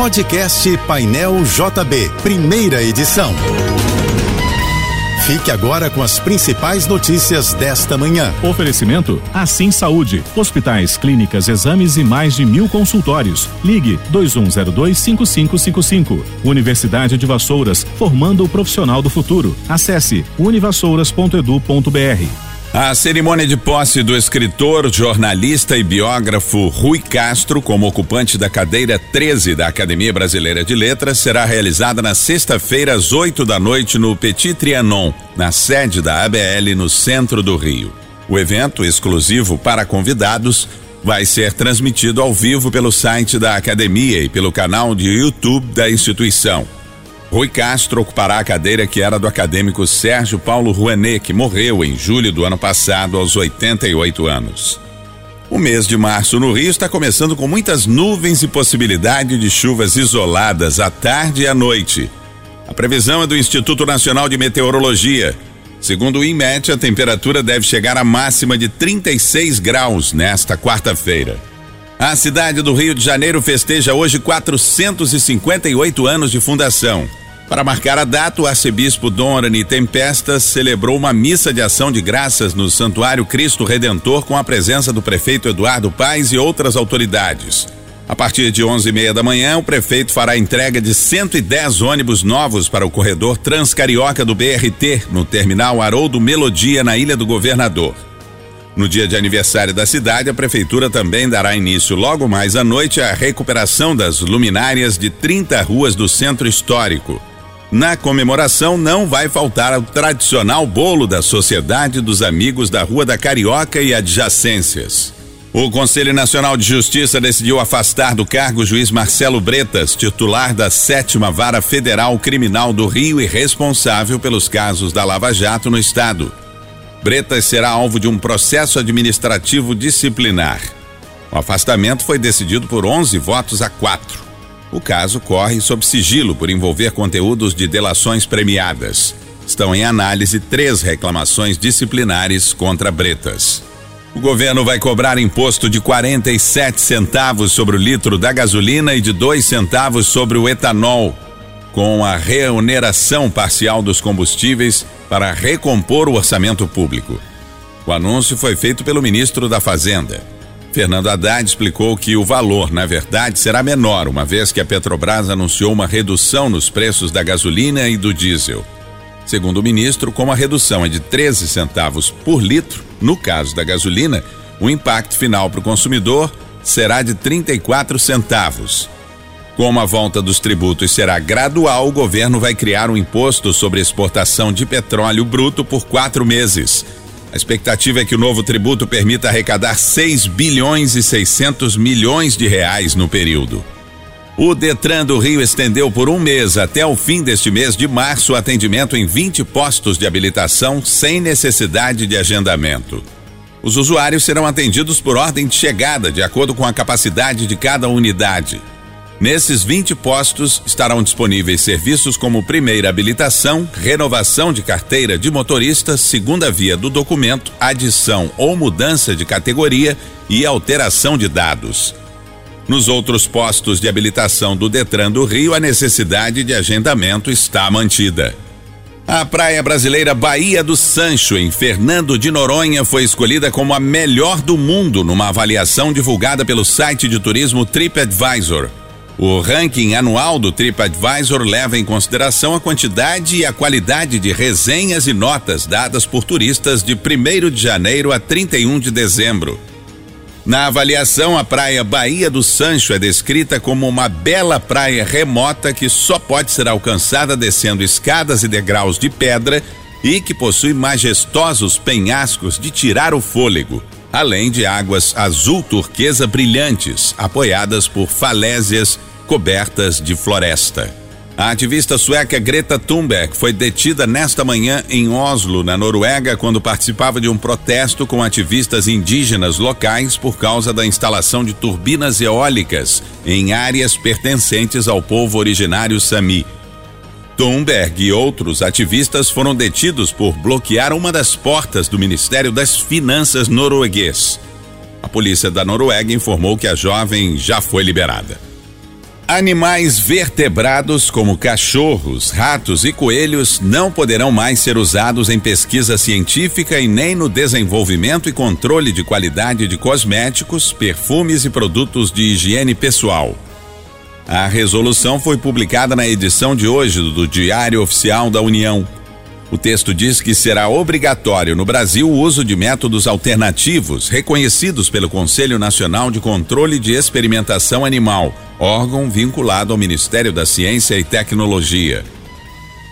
Podcast Painel JB, primeira edição. Fique agora com as principais notícias desta manhã. Oferecimento Assim Saúde. Hospitais, clínicas, exames e mais de mil consultórios. Ligue 2102-5555. Universidade de Vassouras, formando o profissional do futuro. Acesse univassouras.edu.br. A cerimônia de posse do escritor, jornalista e biógrafo Rui Castro como ocupante da cadeira 13 da Academia Brasileira de Letras será realizada na sexta-feira às 8 da noite no Petit Trianon, na sede da ABL no centro do Rio. O evento, exclusivo para convidados, vai ser transmitido ao vivo pelo site da academia e pelo canal de YouTube da instituição. Rui Castro ocupará a cadeira que era do acadêmico Sérgio Paulo Rouenet, que morreu em julho do ano passado, aos 88 anos. O mês de março no Rio está começando com muitas nuvens e possibilidade de chuvas isoladas à tarde e à noite. A previsão é do Instituto Nacional de Meteorologia. Segundo o INMET, a temperatura deve chegar à máxima de 36 graus nesta quarta-feira. A cidade do Rio de Janeiro festeja hoje 458 anos de fundação. Para marcar a data, o arcebispo Dom Arani Tempestas celebrou uma missa de ação de graças no Santuário Cristo Redentor com a presença do prefeito Eduardo Paes e outras autoridades. A partir de 11h30 da manhã, o prefeito fará entrega de 110 ônibus novos para o corredor Transcarioca do BRT, no terminal Haroldo Melodia, na Ilha do Governador. No dia de aniversário da cidade, a prefeitura também dará início logo mais à noite à recuperação das luminárias de 30 ruas do centro histórico. Na comemoração não vai faltar o tradicional bolo da Sociedade dos Amigos da Rua da Carioca e adjacências. O Conselho Nacional de Justiça decidiu afastar do cargo o juiz Marcelo Bretas, titular da Sétima Vara Federal Criminal do Rio e responsável pelos casos da Lava Jato no estado. Bretas será alvo de um processo administrativo disciplinar. O afastamento foi decidido por 11 votos a 4. O caso corre sob sigilo por envolver conteúdos de delações premiadas. Estão em análise três reclamações disciplinares contra Bretas. O governo vai cobrar imposto de 47 centavos sobre o litro da gasolina e de 2 centavos sobre o etanol, com a reoneração parcial dos combustíveis para recompor o orçamento público. O anúncio foi feito pelo ministro da Fazenda. Fernando Haddad explicou que o valor, na verdade, será menor, uma vez que a Petrobras anunciou uma redução nos preços da gasolina e do diesel. Segundo o ministro, como a redução é de 13 centavos por litro, no caso da gasolina, o impacto final para o consumidor será de 34 centavos. Como a volta dos tributos será gradual, o governo vai criar um imposto sobre exportação de petróleo bruto por quatro meses a expectativa é que o novo tributo permita arrecadar 6 bilhões e 600 milhões de reais no período. O Detran do Rio estendeu por um mês até o fim deste mês de março o atendimento em 20 postos de habilitação sem necessidade de agendamento. Os usuários serão atendidos por ordem de chegada, de acordo com a capacidade de cada unidade. Nesses 20 postos estarão disponíveis serviços como primeira habilitação, renovação de carteira de motorista, segunda via do documento, adição ou mudança de categoria e alteração de dados. Nos outros postos de habilitação do Detran do Rio, a necessidade de agendamento está mantida. A praia brasileira Baía do Sancho, em Fernando de Noronha, foi escolhida como a melhor do mundo numa avaliação divulgada pelo site de turismo TripAdvisor. O ranking anual do TripAdvisor leva em consideração a quantidade e a qualidade de resenhas e notas dadas por turistas de 1 de janeiro a 31 de dezembro. Na avaliação, a praia Baía do Sancho é descrita como uma bela praia remota que só pode ser alcançada descendo escadas e degraus de pedra e que possui majestosos penhascos de tirar o fôlego além de águas azul turquesa brilhantes, apoiadas por falésias cobertas de floresta. A ativista sueca Greta Thunberg foi detida nesta manhã em Oslo, na Noruega, quando participava de um protesto com ativistas indígenas locais por causa da instalação de turbinas eólicas em áreas pertencentes ao povo originário Sami. Thunberg e outros ativistas foram detidos por bloquear uma das portas do Ministério das Finanças norueguês. A polícia da Noruega informou que a jovem já foi liberada. Animais vertebrados como cachorros, ratos e coelhos não poderão mais ser usados em pesquisa científica e nem no desenvolvimento e controle de qualidade de cosméticos, perfumes e produtos de higiene pessoal. A resolução foi publicada na edição de hoje do Diário Oficial da União. O texto diz que será obrigatório no Brasil o uso de métodos alternativos reconhecidos pelo Conselho Nacional de Controle de Experimentação Animal, órgão vinculado ao Ministério da Ciência e Tecnologia.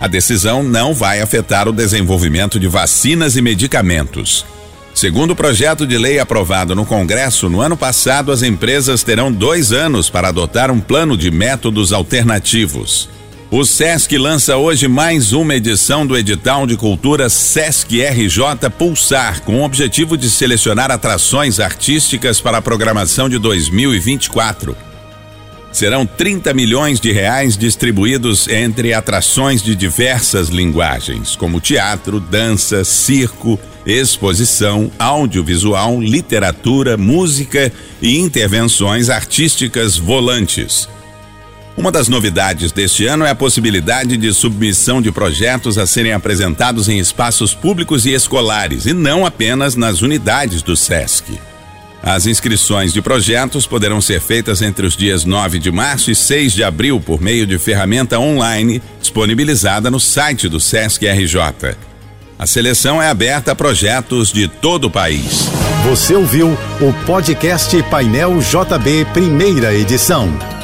A decisão não vai afetar o desenvolvimento de vacinas e medicamentos. Segundo o projeto de lei aprovado no Congresso no ano passado, as empresas terão dois anos para adotar um plano de métodos alternativos. O SESC lança hoje mais uma edição do edital de cultura SESC RJ Pulsar, com o objetivo de selecionar atrações artísticas para a programação de 2024. Serão 30 milhões de reais distribuídos entre atrações de diversas linguagens, como teatro, dança, circo, exposição, audiovisual, literatura, música e intervenções artísticas volantes. Uma das novidades deste ano é a possibilidade de submissão de projetos a serem apresentados em espaços públicos e escolares e não apenas nas unidades do SESC. As inscrições de projetos poderão ser feitas entre os dias 9 de março e 6 de abril por meio de ferramenta online disponibilizada no site do SESC RJ. A seleção é aberta a projetos de todo o país. Você ouviu o podcast Painel JB, primeira edição.